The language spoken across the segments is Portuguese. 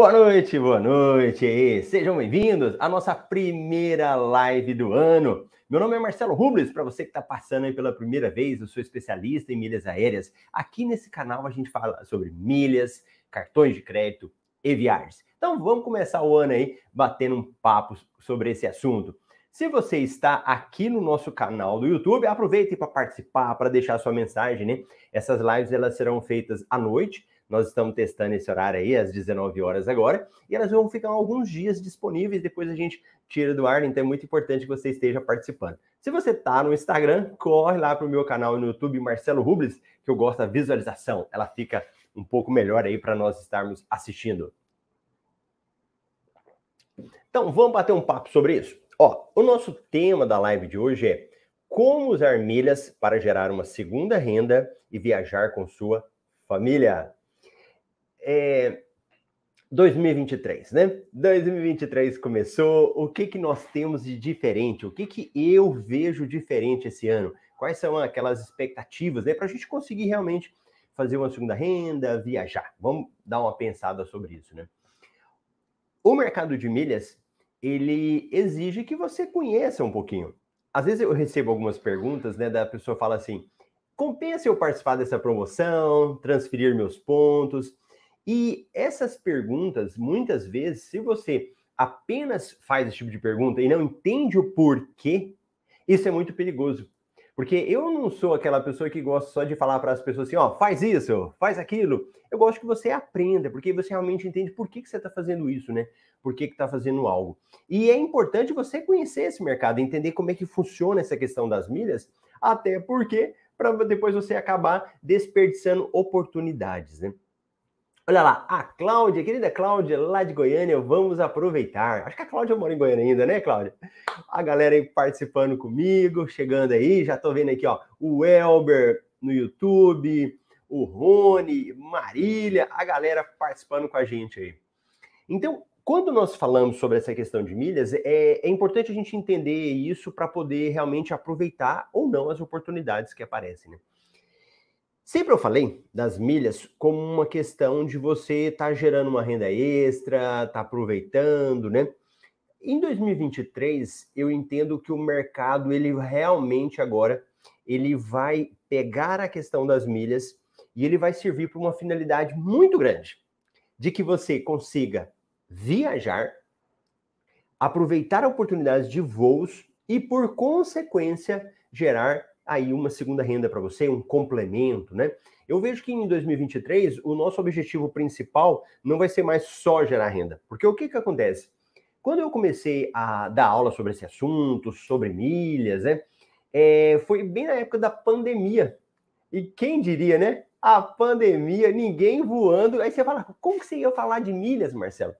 Boa noite, boa noite. Sejam bem-vindos à nossa primeira live do ano. Meu nome é Marcelo Rubles, para você que está passando aí pela primeira vez, eu sou especialista em milhas aéreas. Aqui nesse canal a gente fala sobre milhas, cartões de crédito e viagens. Então vamos começar o ano aí batendo um papo sobre esse assunto. Se você está aqui no nosso canal do YouTube, aproveite para participar, para deixar sua mensagem, né? Essas lives elas serão feitas à noite nós estamos testando esse horário aí, às 19 horas agora, e elas vão ficar alguns dias disponíveis, depois a gente tira do ar, então é muito importante que você esteja participando. Se você está no Instagram, corre lá para o meu canal no YouTube, Marcelo Rubles, que eu gosto da visualização, ela fica um pouco melhor aí para nós estarmos assistindo. Então, vamos bater um papo sobre isso? Ó, o nosso tema da live de hoje é como usar milhas para gerar uma segunda renda e viajar com sua família é, 2023, né? 2023 começou. O que que nós temos de diferente? O que que eu vejo diferente esse ano? Quais são aquelas expectativas, né? Para a gente conseguir realmente fazer uma segunda renda, viajar. Vamos dar uma pensada sobre isso, né? O mercado de milhas ele exige que você conheça um pouquinho. Às vezes eu recebo algumas perguntas, né? Da pessoa fala assim: compensa eu participar dessa promoção, transferir meus pontos? E essas perguntas, muitas vezes, se você apenas faz esse tipo de pergunta e não entende o porquê, isso é muito perigoso. Porque eu não sou aquela pessoa que gosta só de falar para as pessoas assim, ó, faz isso, faz aquilo. Eu gosto que você aprenda, porque você realmente entende por que, que você está fazendo isso, né? Por que está fazendo algo. E é importante você conhecer esse mercado, entender como é que funciona essa questão das milhas, até porque para depois você acabar desperdiçando oportunidades, né? Olha lá, a Cláudia, querida Cláudia, lá de Goiânia, vamos aproveitar. Acho que a Cláudia mora em Goiânia ainda, né, Cláudia? A galera aí participando comigo, chegando aí, já tô vendo aqui, ó, o Elber no YouTube, o Rony, Marília, a galera participando com a gente aí. Então, quando nós falamos sobre essa questão de milhas, é, é importante a gente entender isso para poder realmente aproveitar ou não as oportunidades que aparecem, né? Sempre eu falei das milhas como uma questão de você estar tá gerando uma renda extra, tá aproveitando, né? Em 2023, eu entendo que o mercado ele realmente agora ele vai pegar a questão das milhas e ele vai servir para uma finalidade muito grande, de que você consiga viajar, aproveitar oportunidades de voos e por consequência gerar aí uma segunda renda para você, um complemento, né? Eu vejo que em 2023 o nosso objetivo principal não vai ser mais só gerar renda, porque o que que acontece? Quando eu comecei a dar aula sobre esse assunto, sobre milhas, né? É, foi bem na época da pandemia. E quem diria, né? A pandemia, ninguém voando. Aí você fala, como que você ia falar de milhas, Marcelo?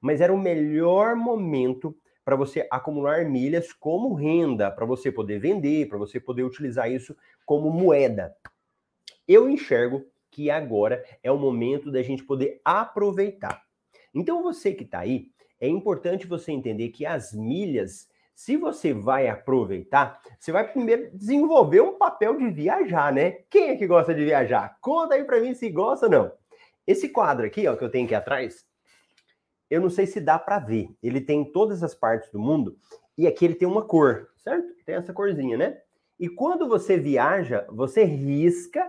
Mas era o melhor momento para você acumular milhas como renda, para você poder vender, para você poder utilizar isso como moeda. Eu enxergo que agora é o momento da gente poder aproveitar. Então, você que está aí, é importante você entender que as milhas, se você vai aproveitar, você vai primeiro desenvolver um papel de viajar, né? Quem é que gosta de viajar? Conta aí para mim se gosta ou não. Esse quadro aqui, ó, que eu tenho aqui atrás, eu não sei se dá para ver. Ele tem todas as partes do mundo e aqui ele tem uma cor, certo? Tem essa corzinha, né? E quando você viaja, você risca,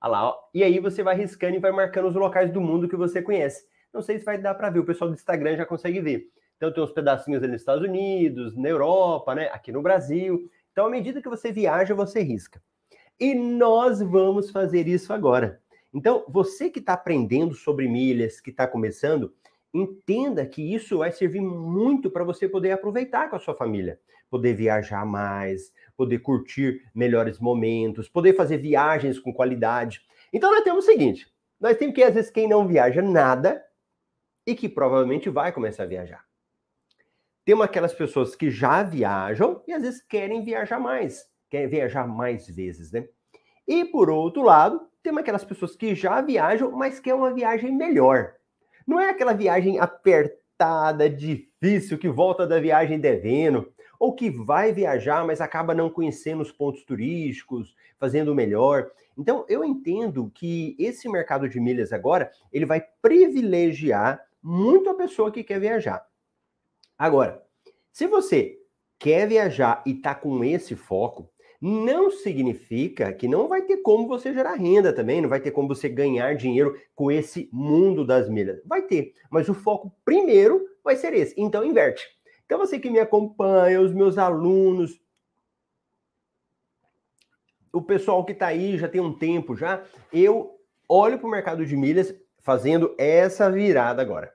olha lá, ó, e aí você vai riscando e vai marcando os locais do mundo que você conhece. Não sei se vai dar para ver, o pessoal do Instagram já consegue ver. Então tem uns pedacinhos ali nos Estados Unidos, na Europa, né? Aqui no Brasil. Então, à medida que você viaja, você risca. E nós vamos fazer isso agora. Então, você que está aprendendo sobre milhas, que está começando, entenda que isso vai servir muito para você poder aproveitar com a sua família, poder viajar mais, poder curtir melhores momentos, poder fazer viagens com qualidade. Então nós temos o seguinte, nós temos que às vezes quem não viaja nada e que provavelmente vai começar a viajar. Temos aquelas pessoas que já viajam e às vezes querem viajar mais, querem viajar mais vezes, né? E por outro lado, temos aquelas pessoas que já viajam, mas querem uma viagem melhor. Não é aquela viagem apertada, difícil, que volta da viagem devendo, ou que vai viajar, mas acaba não conhecendo os pontos turísticos, fazendo o melhor. Então, eu entendo que esse mercado de milhas agora, ele vai privilegiar muito a pessoa que quer viajar. Agora, se você quer viajar e está com esse foco, não significa que não vai ter como você gerar renda também, não vai ter como você ganhar dinheiro com esse mundo das milhas. Vai ter, mas o foco primeiro vai ser esse. Então inverte. Então você que me acompanha, os meus alunos, o pessoal que está aí já tem um tempo já, eu olho para o mercado de milhas fazendo essa virada agora.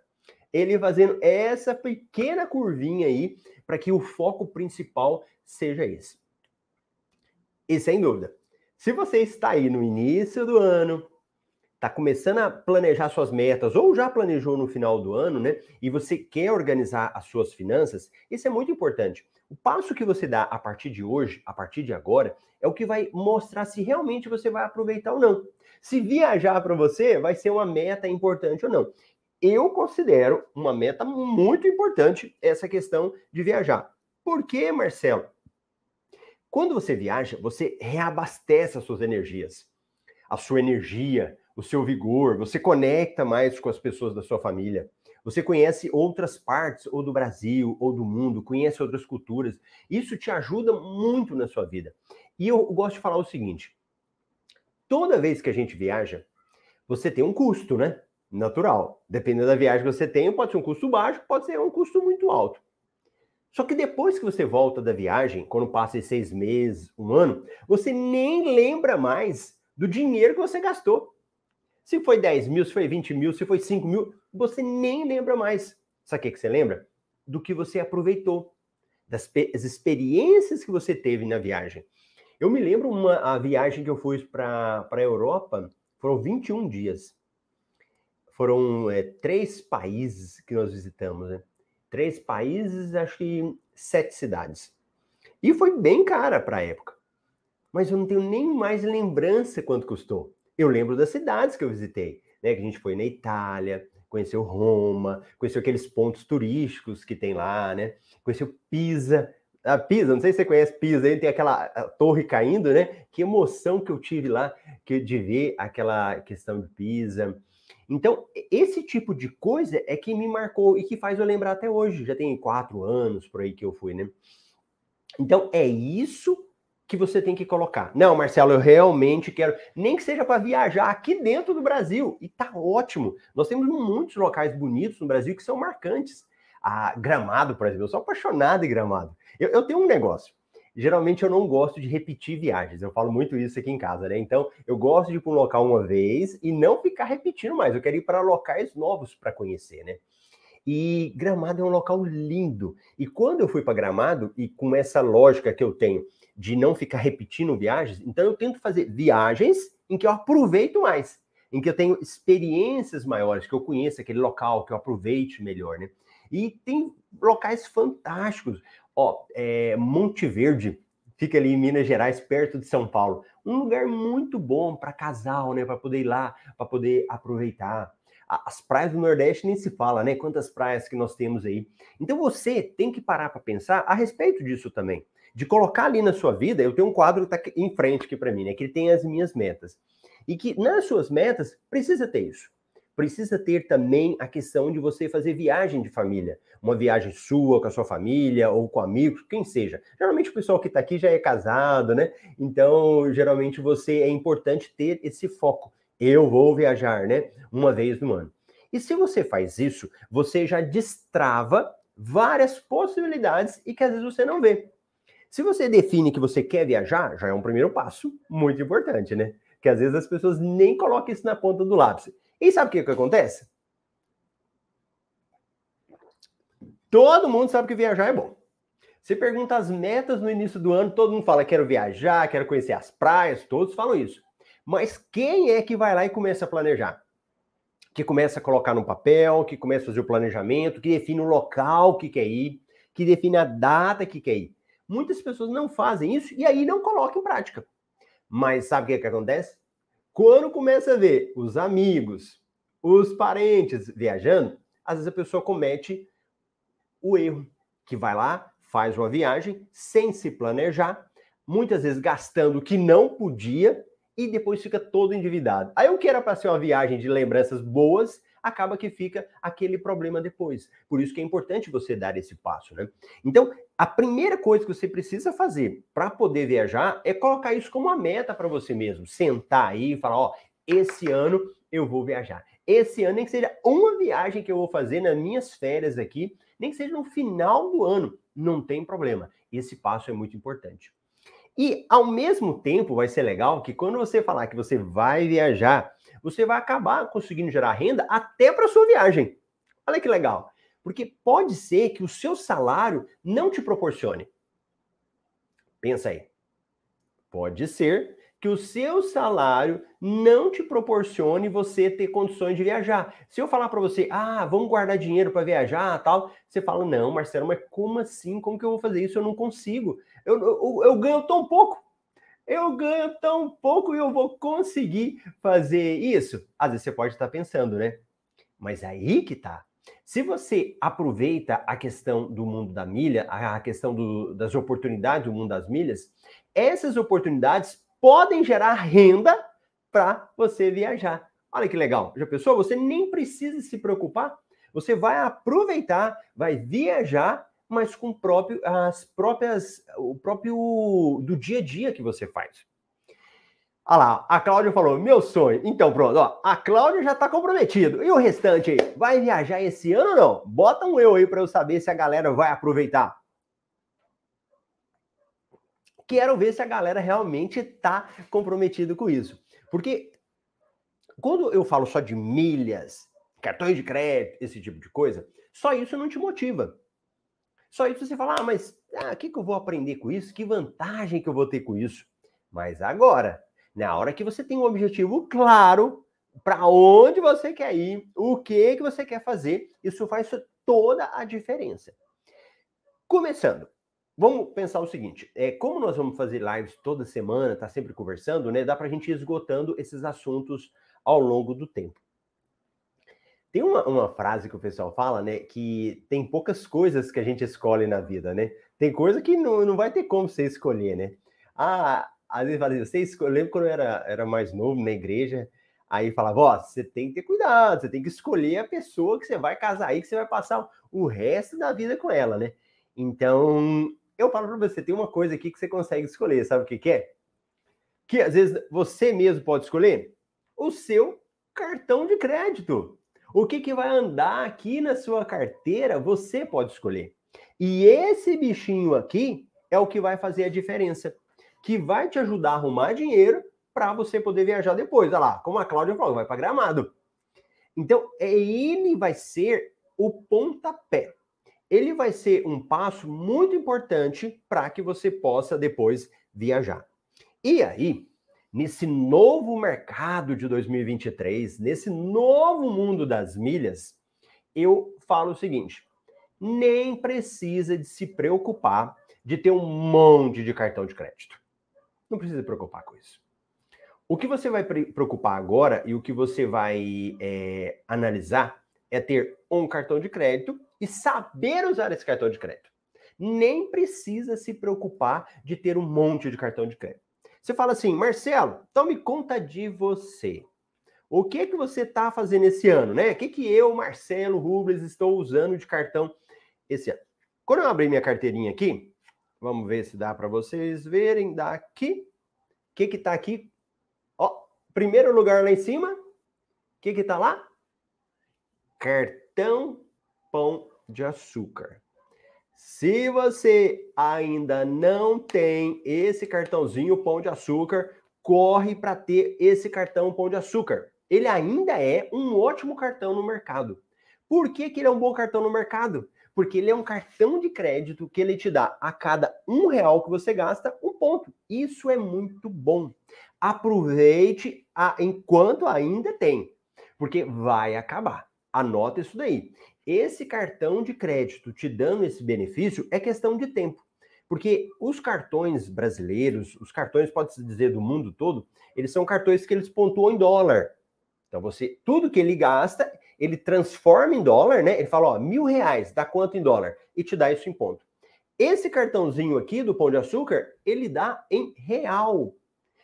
Ele fazendo essa pequena curvinha aí para que o foco principal seja esse. E sem dúvida, se você está aí no início do ano, está começando a planejar suas metas, ou já planejou no final do ano, né? E você quer organizar as suas finanças, isso é muito importante. O passo que você dá a partir de hoje, a partir de agora, é o que vai mostrar se realmente você vai aproveitar ou não. Se viajar para você vai ser uma meta importante ou não. Eu considero uma meta muito importante essa questão de viajar. Por quê, Marcelo? Quando você viaja, você reabastece as suas energias. A sua energia, o seu vigor, você conecta mais com as pessoas da sua família. Você conhece outras partes, ou do Brasil, ou do mundo, conhece outras culturas. Isso te ajuda muito na sua vida. E eu gosto de falar o seguinte: toda vez que a gente viaja, você tem um custo, né? Natural. Dependendo da viagem que você tem, pode ser um custo baixo, pode ser um custo muito alto. Só que depois que você volta da viagem, quando passa seis meses, um ano, você nem lembra mais do dinheiro que você gastou. Se foi 10 mil, se foi 20 mil, se foi 5 mil, você nem lembra mais. Sabe o que, que você lembra? Do que você aproveitou, das experiências que você teve na viagem. Eu me lembro uma a viagem que eu fui para a Europa, foram 21 dias. Foram é, três países que nós visitamos, né? Três países, acho que sete cidades. E foi bem cara para a época. Mas eu não tenho nem mais lembrança quanto custou. Eu lembro das cidades que eu visitei, né? Que a gente foi na Itália, conheceu Roma, conheceu aqueles pontos turísticos que tem lá, né? Conheceu Pisa. A Pisa, não sei se você conhece Pisa, aí tem aquela torre caindo, né? Que emoção que eu tive lá que, de ver aquela questão de Pisa. Então, esse tipo de coisa é que me marcou e que faz eu lembrar até hoje. Já tem quatro anos por aí que eu fui, né? Então, é isso que você tem que colocar. Não, Marcelo, eu realmente quero, nem que seja para viajar aqui dentro do Brasil. E tá ótimo. Nós temos muitos locais bonitos no Brasil que são marcantes. A Gramado, por exemplo, eu sou apaixonado em Gramado. Eu, eu tenho um negócio geralmente eu não gosto de repetir viagens. Eu falo muito isso aqui em casa, né? Então, eu gosto de ir para um local uma vez e não ficar repetindo mais. Eu quero ir para locais novos para conhecer, né? E Gramado é um local lindo. E quando eu fui para Gramado, e com essa lógica que eu tenho de não ficar repetindo viagens, então eu tento fazer viagens em que eu aproveito mais, em que eu tenho experiências maiores, que eu conheça aquele local, que eu aproveite melhor, né? E tem locais fantásticos. Ó, é, Monte Verde fica ali em Minas Gerais, perto de São Paulo. Um lugar muito bom para casal, né? Para poder ir lá, para poder aproveitar. As praias do Nordeste nem se fala, né? Quantas praias que nós temos aí. Então você tem que parar para pensar a respeito disso também. De colocar ali na sua vida, eu tenho um quadro que tá em frente aqui para mim, né? Que ele tem as minhas metas. E que nas suas metas precisa ter isso precisa ter também a questão de você fazer viagem de família. Uma viagem sua com a sua família ou com amigos, quem seja. Geralmente o pessoal que está aqui já é casado, né? Então, geralmente você é importante ter esse foco. Eu vou viajar, né? Uma vez no ano. E se você faz isso, você já destrava várias possibilidades e que às vezes você não vê. Se você define que você quer viajar, já é um primeiro passo muito importante, né? Que às vezes as pessoas nem colocam isso na ponta do lápis. E sabe o que, que acontece? Todo mundo sabe que viajar é bom. Você pergunta as metas no início do ano, todo mundo fala: quero viajar, quero conhecer as praias, todos falam isso. Mas quem é que vai lá e começa a planejar? Que começa a colocar no papel, que começa a fazer o planejamento, que define o local que quer ir, que define a data que quer ir. Muitas pessoas não fazem isso e aí não colocam em prática. Mas sabe o que, que acontece? Quando começa a ver os amigos, os parentes viajando, às vezes a pessoa comete o erro, que vai lá, faz uma viagem sem se planejar, muitas vezes gastando o que não podia e depois fica todo endividado. Aí o que era para ser uma viagem de lembranças boas, acaba que fica aquele problema depois. Por isso que é importante você dar esse passo, né? Então, a primeira coisa que você precisa fazer para poder viajar é colocar isso como uma meta para você mesmo. Sentar aí e falar, ó, esse ano eu vou viajar. Esse ano, nem que seja uma viagem que eu vou fazer nas minhas férias aqui, nem que seja no final do ano, não tem problema. Esse passo é muito importante. E ao mesmo tempo vai ser legal que quando você falar que você vai viajar, você vai acabar conseguindo gerar renda até para sua viagem. Olha que legal. Porque pode ser que o seu salário não te proporcione. Pensa aí. Pode ser que o seu salário não te proporcione você ter condições de viajar. Se eu falar para você, ah, vamos guardar dinheiro para viajar, tal, você fala, não, Marcelo, mas como assim? Como que eu vou fazer isso? Eu não consigo. Eu, eu, eu ganho tão pouco. Eu ganho tão pouco e eu vou conseguir fazer isso? Às vezes você pode estar pensando, né? Mas aí que tá. Se você aproveita a questão do mundo da milha, a questão do, das oportunidades do mundo das milhas, essas oportunidades podem gerar renda para você viajar. Olha que legal. Já pensou? Você nem precisa se preocupar. Você vai aproveitar, vai viajar, mas com próprio, as próprias, o próprio do dia a dia que você faz. Olha lá, a Cláudia falou, meu sonho. Então, pronto, ó, a Cláudia já está comprometido. E o restante aí? Vai viajar esse ano ou não? Bota um eu aí para eu saber se a galera vai aproveitar quero ver se a galera realmente está comprometido com isso. Porque quando eu falo só de milhas, cartões de crédito, esse tipo de coisa, só isso não te motiva. Só isso você fala, ah, mas o ah, que, que eu vou aprender com isso? Que vantagem que eu vou ter com isso? Mas agora, na hora que você tem um objetivo claro, para onde você quer ir, o que, que você quer fazer, isso faz toda a diferença. Começando, Vamos pensar o seguinte: é, como nós vamos fazer lives toda semana, tá sempre conversando, né? Dá para a gente ir esgotando esses assuntos ao longo do tempo. Tem uma, uma, frase que o pessoal fala, né? Que tem poucas coisas que a gente escolhe na vida, né? Tem coisa que não, não vai ter como você escolher, né? Ah, às vezes assim, você escolhe, eu lembro quando eu era, era mais novo na igreja, aí falava, ó, você tem que ter cuidado, você tem que escolher a pessoa que você vai casar aí, que você vai passar o resto da vida com ela, né? Então, eu falo para você, tem uma coisa aqui que você consegue escolher, sabe o que, que é? Que às vezes você mesmo pode escolher o seu cartão de crédito. O que, que vai andar aqui na sua carteira, você pode escolher. E esse bichinho aqui é o que vai fazer a diferença, que vai te ajudar a arrumar dinheiro para você poder viajar depois. Olha lá, como a Cláudia falou, vai para Gramado. Então, é ele vai ser o pontapé ele vai ser um passo muito importante para que você possa depois viajar. E aí, nesse novo mercado de 2023, nesse novo mundo das milhas, eu falo o seguinte: nem precisa de se preocupar de ter um monte de cartão de crédito. Não precisa se preocupar com isso. O que você vai preocupar agora e o que você vai é, analisar é ter um cartão de crédito e saber usar esse cartão de crédito. Nem precisa se preocupar de ter um monte de cartão de crédito. Você fala assim, Marcelo, então me conta de você. O que que você está fazendo esse ano, né? O que que eu, Marcelo Rubles, estou usando de cartão esse ano? Quando eu abrir minha carteirinha aqui, vamos ver se dá para vocês verem daqui. O que que tá aqui? Ó, primeiro lugar lá em cima. O que que tá lá? Cartão pão de açúcar. Se você ainda não tem esse cartãozinho pão de açúcar, corre para ter esse cartão pão de açúcar. Ele ainda é um ótimo cartão no mercado. Por que, que ele é um bom cartão no mercado? Porque ele é um cartão de crédito que ele te dá a cada um real que você gasta um ponto. Isso é muito bom. Aproveite a, enquanto ainda tem, porque vai acabar. Anota isso daí esse cartão de crédito te dando esse benefício é questão de tempo. Porque os cartões brasileiros, os cartões, pode-se dizer, do mundo todo, eles são cartões que eles pontuam em dólar. Então, você, tudo que ele gasta, ele transforma em dólar, né? Ele fala, ó, mil reais, dá quanto em dólar? E te dá isso em ponto. Esse cartãozinho aqui do Pão de Açúcar, ele dá em real.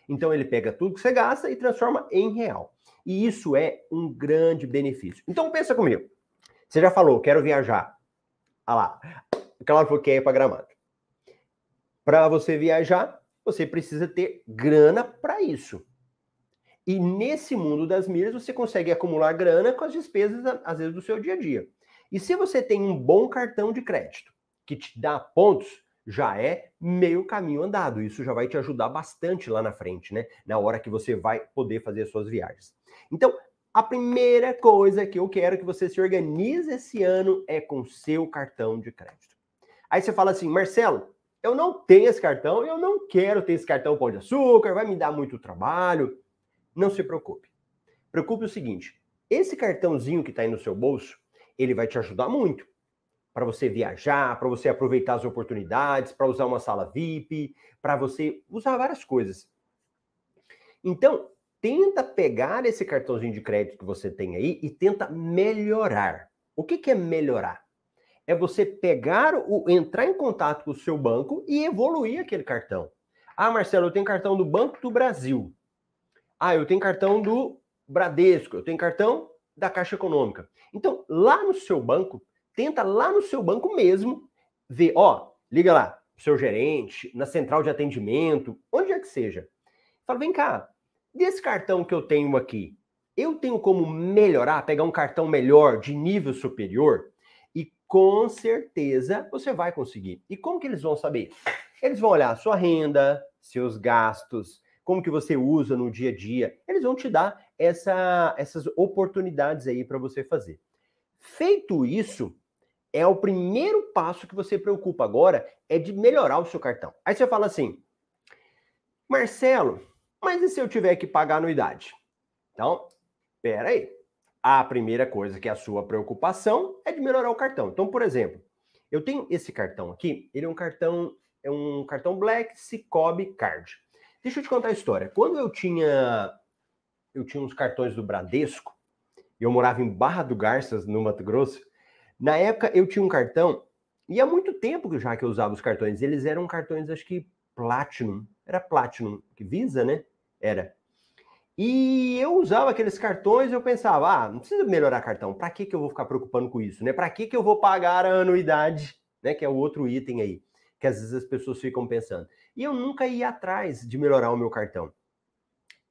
Então ele pega tudo que você gasta e transforma em real. E isso é um grande benefício. Então pensa comigo. Você já falou, quero viajar. Ah lá, claro que quer ir para Gramado. Para você viajar, você precisa ter grana para isso. E nesse mundo das milhas, você consegue acumular grana com as despesas, às vezes, do seu dia a dia. E se você tem um bom cartão de crédito que te dá pontos, já é meio caminho andado. Isso já vai te ajudar bastante lá na frente, né? Na hora que você vai poder fazer suas viagens. Então, a primeira coisa que eu quero que você se organize esse ano é com seu cartão de crédito. Aí você fala assim, Marcelo, eu não tenho esse cartão, eu não quero ter esse cartão pão de açúcar, vai me dar muito trabalho. Não se preocupe. Preocupe o seguinte: esse cartãozinho que está aí no seu bolso, ele vai te ajudar muito para você viajar, para você aproveitar as oportunidades, para usar uma sala VIP, para você usar várias coisas. Então, tenta pegar esse cartãozinho de crédito que você tem aí e tenta melhorar. O que, que é melhorar? É você pegar o entrar em contato com o seu banco e evoluir aquele cartão. Ah, Marcelo, eu tenho cartão do Banco do Brasil. Ah, eu tenho cartão do Bradesco, eu tenho cartão da Caixa Econômica. Então, lá no seu banco, tenta lá no seu banco mesmo ver, ó, liga lá, seu gerente, na central de atendimento, onde é que seja. Fala, vem cá, desse cartão que eu tenho aqui, eu tenho como melhorar, pegar um cartão melhor, de nível superior? E com certeza você vai conseguir. E como que eles vão saber? Eles vão olhar a sua renda, seus gastos, como que você usa no dia a dia. Eles vão te dar essa, essas oportunidades aí para você fazer. Feito isso, é o primeiro passo que você preocupa agora é de melhorar o seu cartão. Aí você fala assim, Marcelo, mas e se eu tiver que pagar anuidade? Então, pera aí. A primeira coisa que é a sua preocupação é de melhorar o cartão. Então, por exemplo, eu tenho esse cartão aqui, ele é um cartão é um cartão Black Cicobi Card. Deixa eu te contar a história. Quando eu tinha eu tinha uns cartões do Bradesco, eu morava em Barra do Garças, no Mato Grosso. Na época eu tinha um cartão, e há muito tempo já que eu usava os cartões, eles eram cartões acho que Platinum, era Platinum, que Visa, né? Era. E eu usava aqueles cartões eu pensava, ah, não precisa melhorar cartão, para que que eu vou ficar preocupando com isso, né? Para que que eu vou pagar a anuidade, né, que é o outro item aí, que às vezes as pessoas ficam pensando. E eu nunca ia atrás de melhorar o meu cartão.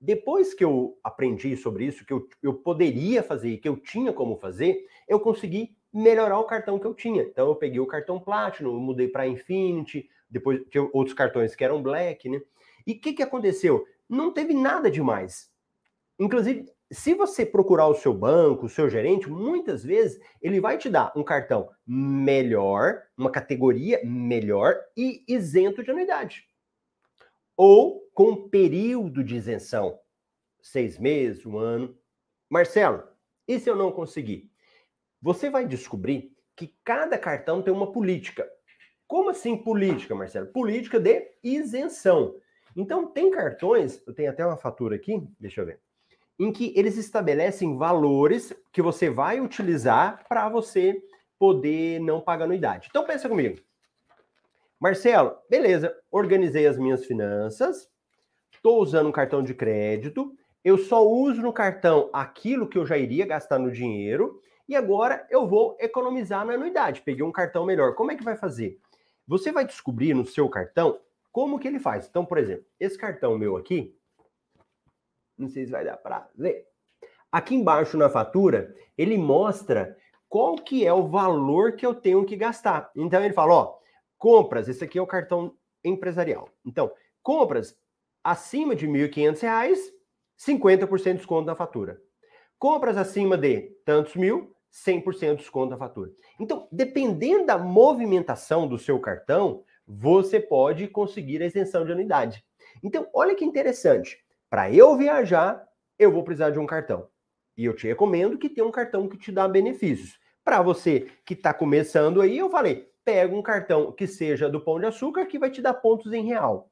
Depois que eu aprendi sobre isso, que eu, eu poderia fazer, que eu tinha como fazer, eu consegui melhorar o cartão que eu tinha. Então eu peguei o cartão Platinum, mudei para Infinity, depois tinha outros cartões que eram Black, né? E o que, que aconteceu? Não teve nada demais. Inclusive, se você procurar o seu banco, o seu gerente, muitas vezes ele vai te dar um cartão melhor, uma categoria melhor e isento de anuidade ou com período de isenção, seis meses, um ano. Marcelo, e se eu não conseguir? Você vai descobrir que cada cartão tem uma política. Como assim política, Marcelo? Política de isenção. Então, tem cartões, eu tenho até uma fatura aqui, deixa eu ver, em que eles estabelecem valores que você vai utilizar para você poder não pagar anuidade. Então, pensa comigo. Marcelo, beleza, organizei as minhas finanças, estou usando um cartão de crédito, eu só uso no cartão aquilo que eu já iria gastar no dinheiro e agora eu vou economizar na anuidade. Peguei um cartão melhor. Como é que vai fazer? Você vai descobrir no seu cartão como que ele faz. Então, por exemplo, esse cartão meu aqui, não sei se vai dar para ver. Aqui embaixo na fatura, ele mostra qual que é o valor que eu tenho que gastar. Então ele fala, ó, Compras, esse aqui é o cartão empresarial. Então, compras acima de R$ 1.500, 50% de desconto na fatura. Compras acima de tantos mil, 100% de desconto na fatura. Então, dependendo da movimentação do seu cartão, você pode conseguir a isenção de anuidade. Então, olha que interessante. Para eu viajar, eu vou precisar de um cartão. E eu te recomendo que tenha um cartão que te dá benefícios. Para você que está começando aí, eu falei, pega um cartão que seja do Pão de Açúcar, que vai te dar pontos em real.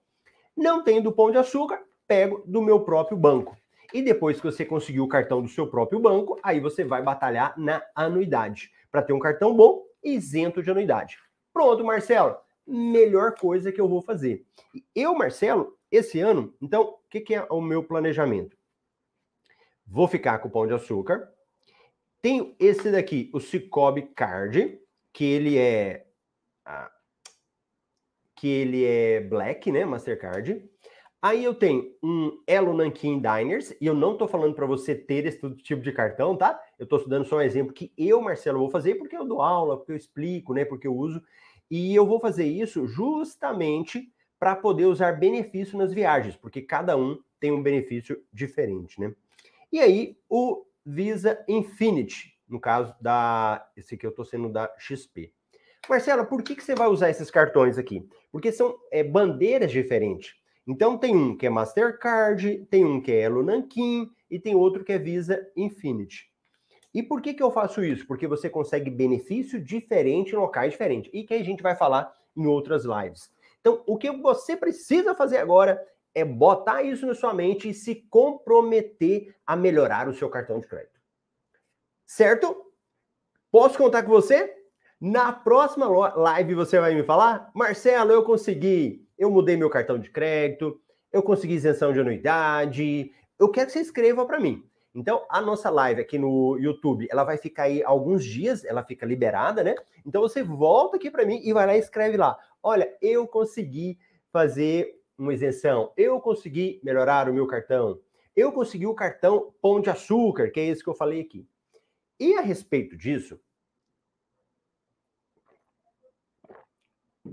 Não tem do Pão de Açúcar, pego do meu próprio banco. E depois que você conseguiu o cartão do seu próprio banco, aí você vai batalhar na anuidade, para ter um cartão bom isento de anuidade. Pronto, Marcelo, melhor coisa que eu vou fazer. Eu, Marcelo, esse ano, então, o que, que é o meu planejamento? Vou ficar com o pão de açúcar. Tenho esse daqui, o Cicobi Card, que ele é que ele é black, né, Mastercard. Aí eu tenho um Elo Nankin Diners, e eu não estou falando para você ter esse tipo de cartão, tá? Eu estou estudando só um exemplo que eu, Marcelo, vou fazer porque eu dou aula, porque eu explico, né? Porque eu uso. E eu vou fazer isso justamente para poder usar benefício nas viagens, porque cada um tem um benefício diferente, né? E aí, o Visa Infinity, no caso da. Esse aqui eu estou sendo da XP. Marcelo, por que, que você vai usar esses cartões aqui? Porque são é, bandeiras diferentes. Então tem um que é Mastercard, tem um que é Elo Nankin e tem outro que é Visa Infinity. E por que, que eu faço isso? Porque você consegue benefício diferente em locais diferentes. E que a gente vai falar em outras lives. Então, o que você precisa fazer agora é botar isso na sua mente e se comprometer a melhorar o seu cartão de crédito. Certo? Posso contar com você? Na próxima live você vai me falar, Marcelo, eu consegui eu mudei meu cartão de crédito, eu consegui isenção de anuidade. Eu quero que você escreva para mim. Então, a nossa live aqui no YouTube, ela vai ficar aí alguns dias, ela fica liberada, né? Então você volta aqui para mim e vai lá e escreve lá. Olha, eu consegui fazer uma isenção, eu consegui melhorar o meu cartão, eu consegui o cartão Pão de Açúcar, que é esse que eu falei aqui. E a respeito disso,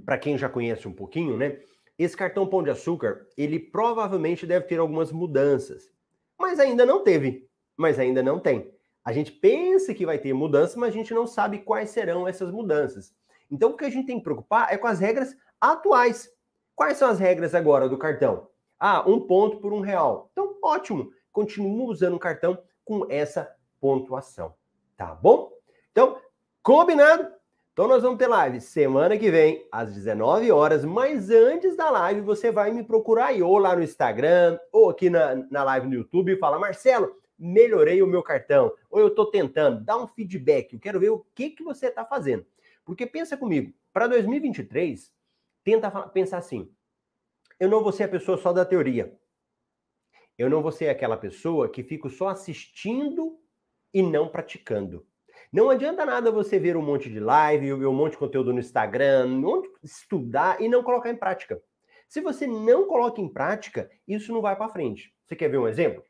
para quem já conhece um pouquinho, né? Esse cartão Pão de Açúcar, ele provavelmente deve ter algumas mudanças, mas ainda não teve, mas ainda não tem. A gente pensa que vai ter mudanças, mas a gente não sabe quais serão essas mudanças. Então, o que a gente tem que preocupar é com as regras atuais. Quais são as regras agora do cartão? Ah, um ponto por um real. Então, ótimo. Continua usando o cartão com essa pontuação. Tá bom? Então, combinado? Então nós vamos ter live semana que vem, às 19 horas, mas antes da live você vai me procurar aí, ou lá no Instagram, ou aqui na, na live no YouTube e fala, Marcelo, melhorei o meu cartão, ou eu estou tentando, dá um feedback, eu quero ver o que, que você está fazendo. Porque pensa comigo, para 2023, tenta pensar assim, eu não vou ser a pessoa só da teoria, eu não vou ser aquela pessoa que fico só assistindo e não praticando. Não adianta nada você ver um monte de live, ver um monte de conteúdo no Instagram, estudar e não colocar em prática. Se você não coloca em prática, isso não vai para frente. Você quer ver um exemplo?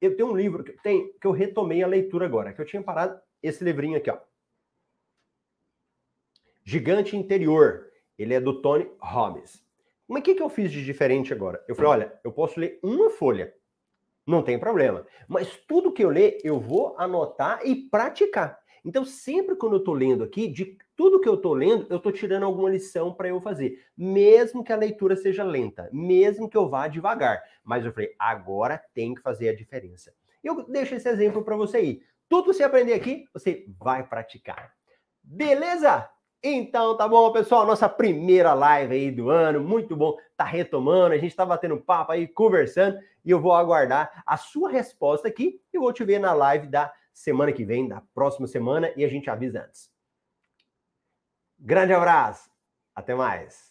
Eu tenho um livro que eu, tenho, que eu retomei a leitura agora, que eu tinha parado esse livrinho aqui, ó. Gigante Interior. Ele é do Tony Robbins. Mas o que, que eu fiz de diferente agora? Eu falei, olha, eu posso ler uma folha não tem problema. Mas tudo que eu ler, eu vou anotar e praticar. Então, sempre quando eu estou lendo aqui, de tudo que eu estou lendo, eu estou tirando alguma lição para eu fazer. Mesmo que a leitura seja lenta, mesmo que eu vá devagar. Mas eu falei, agora tem que fazer a diferença. Eu deixo esse exemplo para você aí. Tudo que você aprender aqui, você vai praticar. Beleza? Então, tá bom, pessoal, nossa primeira live aí do ano, muito bom, tá retomando, a gente tá batendo papo aí, conversando, e eu vou aguardar a sua resposta aqui e vou te ver na live da semana que vem, da próxima semana, e a gente avisa antes. Grande abraço, até mais.